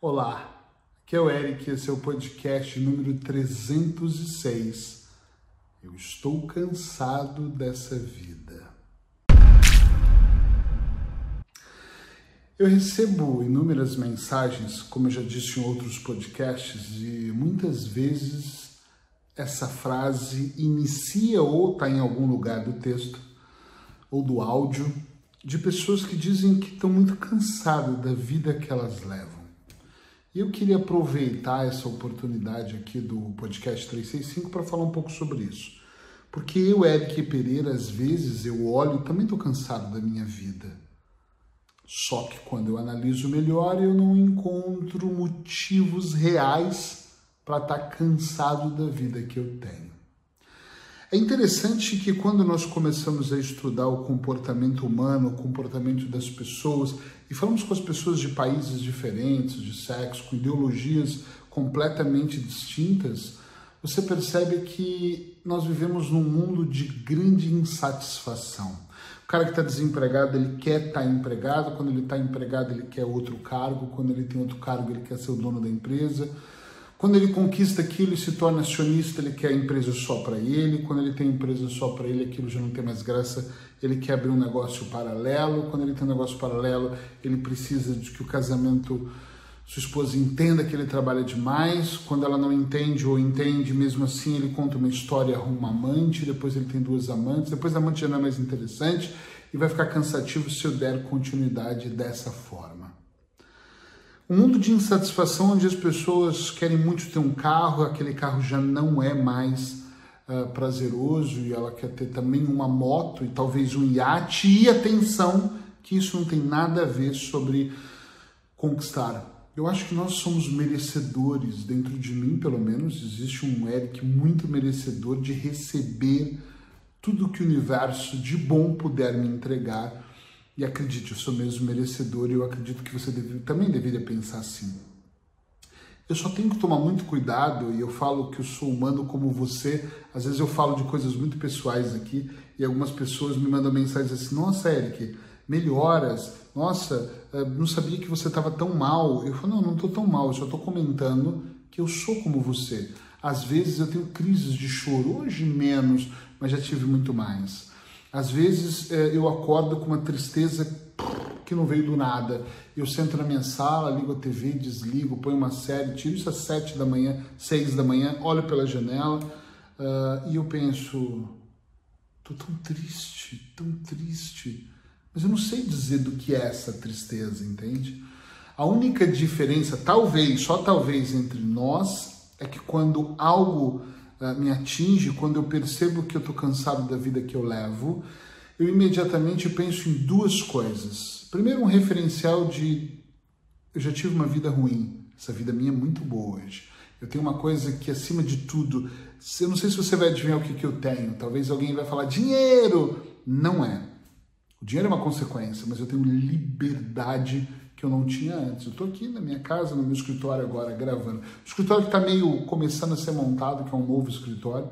Olá, aqui é o Eric, esse é o podcast número 306. Eu estou cansado dessa vida. Eu recebo inúmeras mensagens, como eu já disse em outros podcasts, e muitas vezes essa frase inicia ou está em algum lugar do texto ou do áudio de pessoas que dizem que estão muito cansadas da vida que elas levam. Eu queria aproveitar essa oportunidade aqui do podcast 365 para falar um pouco sobre isso. Porque eu, Eric Pereira, às vezes eu olho e também estou cansado da minha vida. Só que quando eu analiso melhor, eu não encontro motivos reais para estar tá cansado da vida que eu tenho. É interessante que quando nós começamos a estudar o comportamento humano, o comportamento das pessoas, e falamos com as pessoas de países diferentes, de sexo, com ideologias completamente distintas, você percebe que nós vivemos num mundo de grande insatisfação. O cara que está desempregado, ele quer estar tá empregado, quando ele está empregado, ele quer outro cargo, quando ele tem outro cargo, ele quer ser o dono da empresa quando ele conquista aquilo e se torna acionista, ele quer empresa só para ele. Quando ele tem empresa só para ele, aquilo já não tem mais graça. Ele quer abrir um negócio paralelo. Quando ele tem um negócio paralelo, ele precisa de que o casamento, sua esposa entenda que ele trabalha demais. Quando ela não entende ou entende, mesmo assim, ele conta uma história, arruma uma amante. Depois ele tem duas amantes. Depois a amante já não é mais interessante e vai ficar cansativo se eu der continuidade dessa forma. Um mundo de insatisfação onde as pessoas querem muito ter um carro, aquele carro já não é mais uh, prazeroso e ela quer ter também uma moto e talvez um iate. E atenção, que isso não tem nada a ver sobre conquistar. Eu acho que nós somos merecedores, dentro de mim pelo menos, existe um Eric muito merecedor de receber tudo que o universo de bom puder me entregar e acredite, eu sou mesmo merecedor e eu acredito que você deve, também deveria pensar assim. Eu só tenho que tomar muito cuidado e eu falo que eu sou humano como você. Às vezes eu falo de coisas muito pessoais aqui e algumas pessoas me mandam mensagens assim: Nossa, Eric, melhoras. Nossa, eh, não sabia que você estava tão mal. Eu falo: Não, não estou tão mal. Eu só estou comentando que eu sou como você. Às vezes eu tenho crises de choro, hoje menos, mas já tive muito mais. Às vezes é, eu acordo com uma tristeza que não veio do nada. Eu sento na minha sala, ligo a TV, desligo, ponho uma série, tiro isso às sete da manhã, seis da manhã, olho pela janela uh, e eu penso, tô tão triste, tão triste. Mas eu não sei dizer do que é essa tristeza, entende? A única diferença, talvez, só talvez, entre nós é que quando algo me atinge, quando eu percebo que eu estou cansado da vida que eu levo, eu imediatamente penso em duas coisas. Primeiro, um referencial de eu já tive uma vida ruim, essa vida minha é muito boa hoje. Eu tenho uma coisa que, acima de tudo, eu não sei se você vai adivinhar o que, que eu tenho. Talvez alguém vai falar dinheiro. Não é. O dinheiro é uma consequência, mas eu tenho liberdade que eu não tinha antes. Eu estou aqui na minha casa, no meu escritório agora, gravando. O escritório está meio começando a ser montado, que é um novo escritório,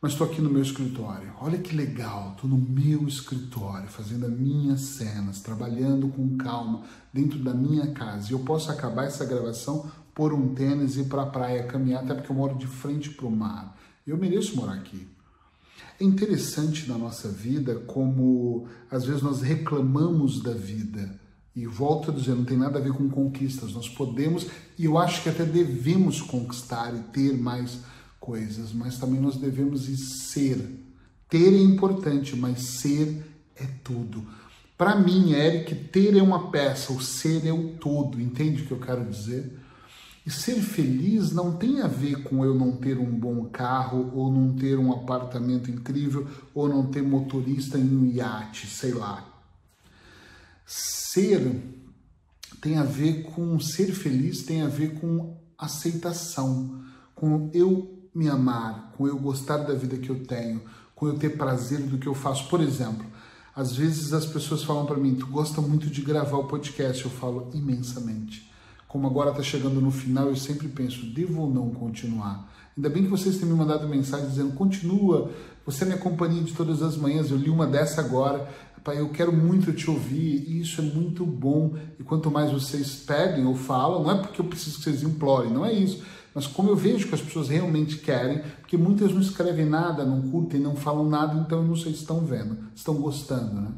mas estou aqui no meu escritório. Olha que legal, estou no meu escritório, fazendo as minhas cenas, trabalhando com calma, dentro da minha casa. E eu posso acabar essa gravação, pôr um tênis e ir para a praia caminhar, até porque eu moro de frente para o mar. Eu mereço morar aqui. É interessante na nossa vida como às vezes nós reclamamos da vida e volto a dizer, não tem nada a ver com conquistas. Nós podemos e eu acho que até devemos conquistar e ter mais coisas, mas também nós devemos ser. Ter é importante, mas ser é tudo. Para mim, Eric, ter é uma peça, o ser é o todo. Entende o que eu quero dizer? E ser feliz não tem a ver com eu não ter um bom carro, ou não ter um apartamento incrível, ou não ter motorista em um iate, sei lá ser tem a ver com ser feliz, tem a ver com aceitação, com eu me amar, com eu gostar da vida que eu tenho, com eu ter prazer do que eu faço. Por exemplo, às vezes as pessoas falam para mim: "Tu gosta muito de gravar o podcast?" Eu falo imensamente. Como agora está chegando no final, eu sempre penso: devo ou não continuar? Ainda bem que vocês têm me mandado mensagem dizendo: continua, você é minha companhia de todas as manhãs. Eu li uma dessa agora. Pai, eu quero muito te ouvir e isso é muito bom. E quanto mais vocês pedem ou falam, não é porque eu preciso que vocês implorem, não é isso. Mas como eu vejo que as pessoas realmente querem, porque muitas não escrevem nada, não curtem, não falam nada, então eu não sei se estão vendo, estão gostando, né?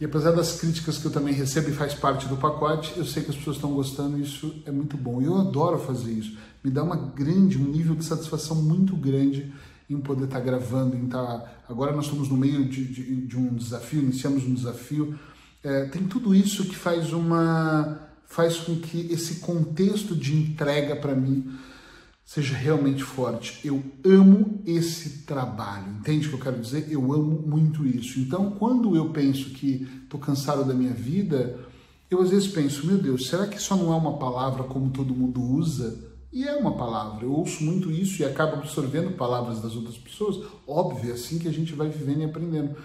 E apesar das críticas que eu também recebo e faz parte do pacote, eu sei que as pessoas estão gostando e isso é muito bom. E eu adoro fazer isso. Me dá uma grande, um nível de satisfação muito grande em poder estar gravando, em estar... Agora nós estamos no meio de, de, de um desafio, iniciamos um desafio. É, tem tudo isso que faz uma... faz com que esse contexto de entrega para mim seja realmente forte. Eu amo esse trabalho, entende o que eu quero dizer? Eu amo muito isso. Então, quando eu penso que estou cansado da minha vida, eu às vezes penso, meu Deus, será que só não é uma palavra como todo mundo usa? E é uma palavra, eu ouço muito isso e acabo absorvendo palavras das outras pessoas. Óbvio, é assim que a gente vai vivendo e aprendendo.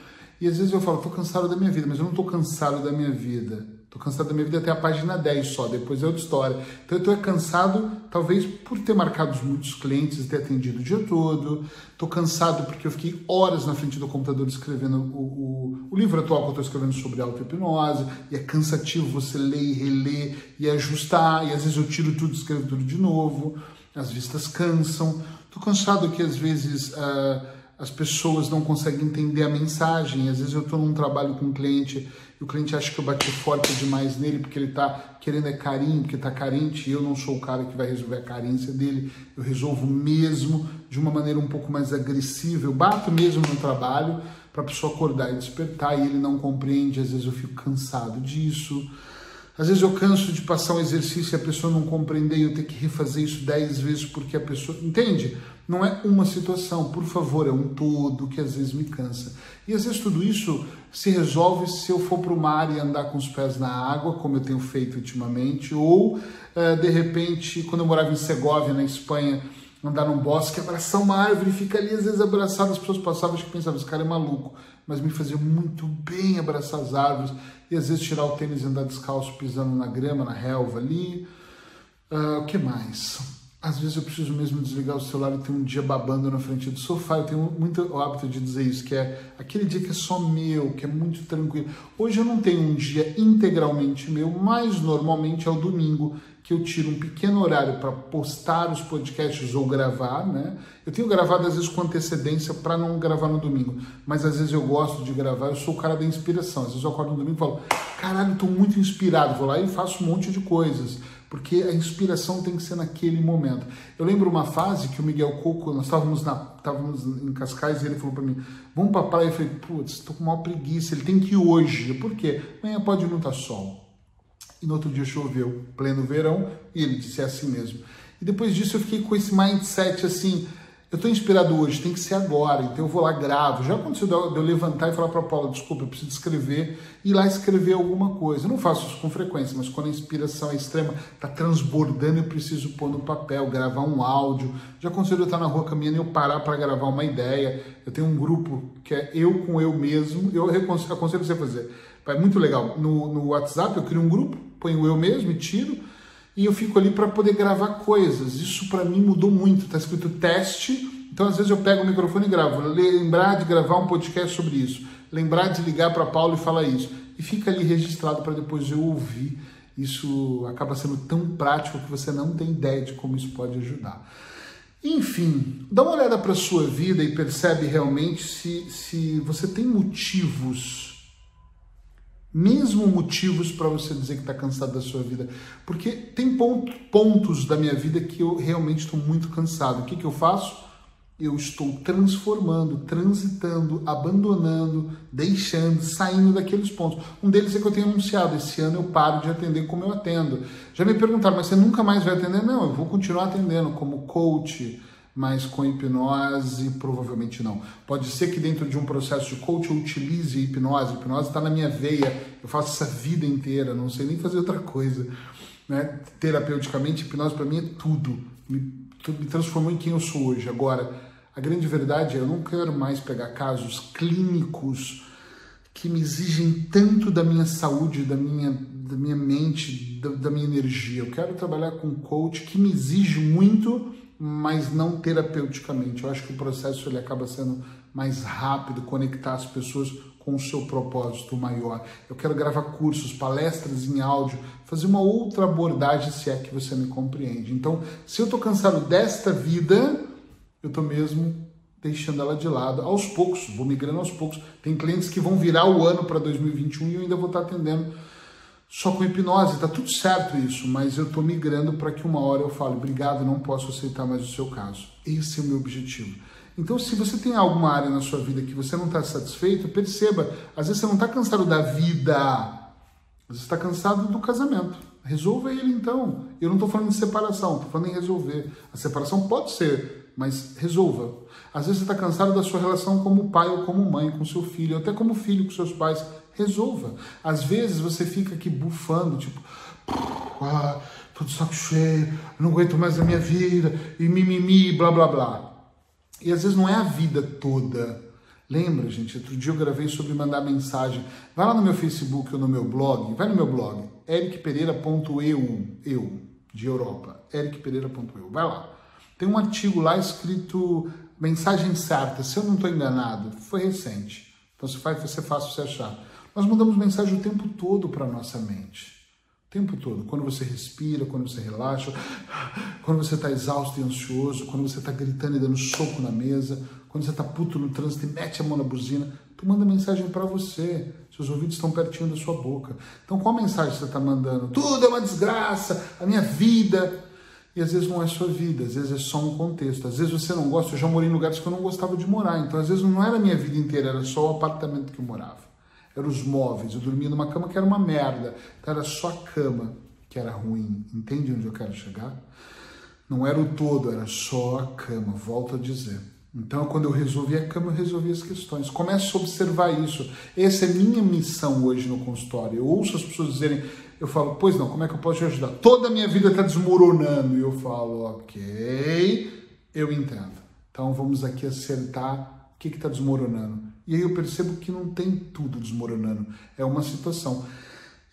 E às vezes eu falo, estou cansado da minha vida, mas eu não estou cansado da minha vida. Estou cansado da minha vida até a página 10 só, depois é outra história. Então eu estou cansado, talvez por ter marcado muitos clientes e ter atendido o dia todo. Estou cansado porque eu fiquei horas na frente do computador escrevendo o, o, o livro atual que eu estou escrevendo sobre auto-hipnose. E é cansativo você ler e reler e ajustar. E às vezes eu tiro tudo e escrevo tudo de novo. As vistas cansam. Estou cansado que às vezes... Uh, as pessoas não conseguem entender a mensagem. Às vezes eu estou num trabalho com um cliente e o cliente acha que eu bati forte demais nele porque ele está querendo é carinho, porque está carente e eu não sou o cara que vai resolver a carência dele. Eu resolvo mesmo de uma maneira um pouco mais agressiva. Eu bato mesmo no trabalho para a pessoa acordar e despertar e ele não compreende. Às vezes eu fico cansado disso. Às vezes eu canso de passar um exercício e a pessoa não compreender e eu ter que refazer isso dez vezes porque a pessoa. Entende? Não é uma situação, por favor, é um todo que às vezes me cansa. E às vezes tudo isso se resolve se eu for para o mar e andar com os pés na água, como eu tenho feito ultimamente, ou uh, de repente, quando eu morava em Segovia, na Espanha, andar num bosque, abraçar uma árvore ficar ali às vezes abraçado, as pessoas passavam e pensavam, esse cara é maluco, mas me fazia muito bem abraçar as árvores e às vezes tirar o tênis e andar descalço pisando na grama, na relva ali. Uh, o que mais? Às vezes eu preciso mesmo desligar o celular e ter um dia babando na frente do sofá. Eu tenho muito hábito de dizer isso, que é aquele dia que é só meu, que é muito tranquilo. Hoje eu não tenho um dia integralmente meu, mas normalmente é o domingo que eu tiro um pequeno horário para postar os podcasts ou gravar, né? Eu tenho gravado às vezes com antecedência para não gravar no domingo, mas às vezes eu gosto de gravar, eu sou o cara da inspiração. Às vezes eu acordo no domingo e falo, caralho, estou muito inspirado, vou lá e faço um monte de coisas porque a inspiração tem que ser naquele momento. Eu lembro uma fase que o Miguel Coco, nós estávamos, na, estávamos em Cascais e ele falou para mim, vamos para praia. Eu falei, putz, estou com uma preguiça, ele tem que ir hoje. Por quê? Amanhã pode não estar tá sol. E no outro dia choveu, pleno verão, e ele disse, é assim mesmo. E depois disso eu fiquei com esse mindset assim, eu estou inspirado hoje, tem que ser agora, então eu vou lá, gravo. Já aconteceu de eu levantar e falar para a Paula, desculpa, eu preciso escrever, e ir lá escrever alguma coisa. Eu não faço isso com frequência, mas quando a inspiração é extrema, está transbordando, eu preciso pôr no papel, gravar um áudio. Já aconteceu de eu estar na rua caminhando e eu parar para gravar uma ideia. Eu tenho um grupo que é eu com eu mesmo, eu aconselho você a fazer. É muito legal. No, no WhatsApp eu crio um grupo, ponho eu mesmo e tiro, e eu fico ali para poder gravar coisas. Isso para mim mudou muito. Está escrito teste, então às vezes eu pego o microfone e gravo. Lembrar de gravar um podcast sobre isso, lembrar de ligar para Paulo e falar isso, e fica ali registrado para depois eu ouvir. Isso acaba sendo tão prático que você não tem ideia de como isso pode ajudar. Enfim, dá uma olhada para a sua vida e percebe realmente se, se você tem motivos mesmo motivos para você dizer que está cansado da sua vida. Porque tem ponto, pontos da minha vida que eu realmente estou muito cansado. O que, que eu faço? Eu estou transformando, transitando, abandonando, deixando, saindo daqueles pontos. Um deles é que eu tenho anunciado: esse ano eu paro de atender como eu atendo. Já me perguntaram, mas você nunca mais vai atender? Não, eu vou continuar atendendo como coach, mas com hipnose provavelmente não. Pode ser que dentro de um processo de coach eu utilize hipnose, a hipnose está na minha veia, eu faço essa vida inteira, não sei nem fazer outra coisa. Né? Terapeuticamente, hipnose para mim é tudo, me, me transformou em quem eu sou hoje. Agora, a grande verdade é eu não quero mais pegar casos clínicos que me exigem tanto da minha saúde, da minha, da minha mente, da, da minha energia. Eu quero trabalhar com coach que me exige muito mas não terapeuticamente. Eu acho que o processo ele acaba sendo mais rápido, conectar as pessoas com o seu propósito maior. Eu quero gravar cursos, palestras em áudio, fazer uma outra abordagem, se é que você me compreende. Então, se eu estou cansado desta vida, eu estou mesmo deixando ela de lado aos poucos, vou migrando aos poucos. Tem clientes que vão virar o ano para 2021 e eu ainda vou estar atendendo só com hipnose, tá tudo certo isso, mas eu estou migrando para que uma hora eu fale, obrigado, não posso aceitar mais o seu caso. Esse é o meu objetivo. Então, se você tem alguma área na sua vida que você não está satisfeito, perceba, às vezes você não está cansado da vida, vezes está cansado do casamento. Resolva ele então. Eu não estou falando de separação, estou falando em resolver. A separação pode ser, mas resolva. Às vezes você está cansado da sua relação como pai ou como mãe com seu filho, até como filho com seus pais. Resolva. Às vezes você fica aqui bufando, tipo, ah, tô de saco cheio, não aguento mais a minha vida, e mimimi, blá blá blá. E às vezes não é a vida toda. Lembra, gente? Outro dia eu gravei sobre mandar mensagem. Vai lá no meu Facebook ou no meu blog, vai no meu blog, ericpereira.eu, eu, de Europa, ericpereira.eu, vai lá. Tem um artigo lá escrito mensagem certa, se eu não estou enganado, foi recente. Então se faz, ser fácil você achar. Nós mandamos mensagem o tempo todo para a nossa mente. O tempo todo. Quando você respira, quando você relaxa, quando você está exausto e ansioso, quando você está gritando e dando soco na mesa, quando você está puto no trânsito e mete a mão na buzina, tu manda mensagem para você. Seus ouvidos estão pertinho da sua boca. Então qual mensagem você está mandando? Tudo é uma desgraça, a minha vida. E às vezes não é sua vida, às vezes é só um contexto. Às vezes você não gosta, eu já morei em lugares que eu não gostava de morar. Então às vezes não era a minha vida inteira, era só o apartamento que eu morava eram os móveis. Eu dormia numa cama que era uma merda. Então era só a cama que era ruim. Entende onde eu quero chegar? Não era o todo, era só a cama. Volto a dizer. Então, quando eu resolvi a cama, eu resolvi as questões. Comece a observar isso. Essa é minha missão hoje no consultório. Eu ouço as pessoas dizerem, eu falo, pois não, como é que eu posso te ajudar? Toda a minha vida está desmoronando. E eu falo, ok, eu entendo. Então, vamos aqui acertar o que está desmoronando. E aí eu percebo que não tem tudo desmoronando. É uma situação.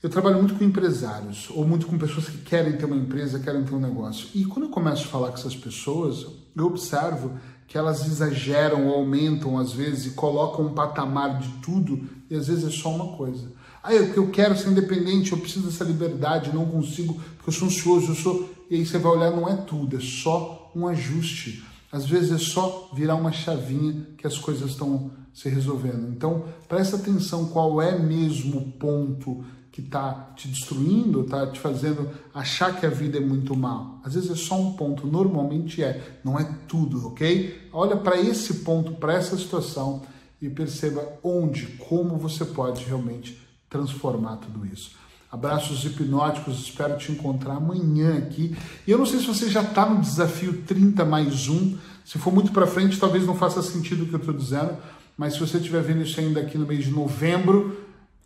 Eu trabalho muito com empresários, ou muito com pessoas que querem ter uma empresa, querem ter um negócio. E quando eu começo a falar com essas pessoas, eu observo que elas exageram ou aumentam às vezes e colocam um patamar de tudo, e às vezes é só uma coisa. Ah, eu, eu quero ser independente, eu preciso dessa liberdade, não consigo, porque eu sou ansioso, eu sou. E aí você vai olhar, não é tudo, é só um ajuste. Às vezes é só virar uma chavinha que as coisas estão se resolvendo. Então, presta atenção qual é mesmo o ponto que está te destruindo, está te fazendo achar que a vida é muito mal. Às vezes é só um ponto, normalmente é, não é tudo, ok? Olha para esse ponto, para essa situação e perceba onde, como você pode realmente transformar tudo isso. Abraços hipnóticos, espero te encontrar amanhã aqui. E eu não sei se você já está no desafio 30 mais 1. Se for muito para frente, talvez não faça sentido o que eu estou dizendo, mas se você estiver vendo isso ainda aqui no mês de novembro,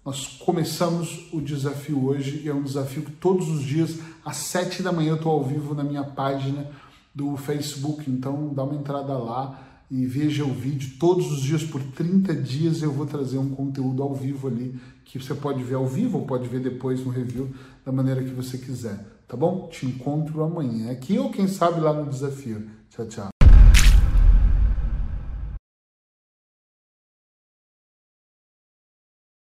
nós começamos o desafio hoje e é um desafio que todos os dias, às 7 da manhã, eu estou ao vivo na minha página do Facebook. Então dá uma entrada lá e veja o vídeo. Todos os dias, por 30 dias, eu vou trazer um conteúdo ao vivo ali, que você pode ver ao vivo ou pode ver depois no review, da maneira que você quiser. Tá bom? Te encontro amanhã aqui ou quem sabe lá no desafio. Tchau, tchau.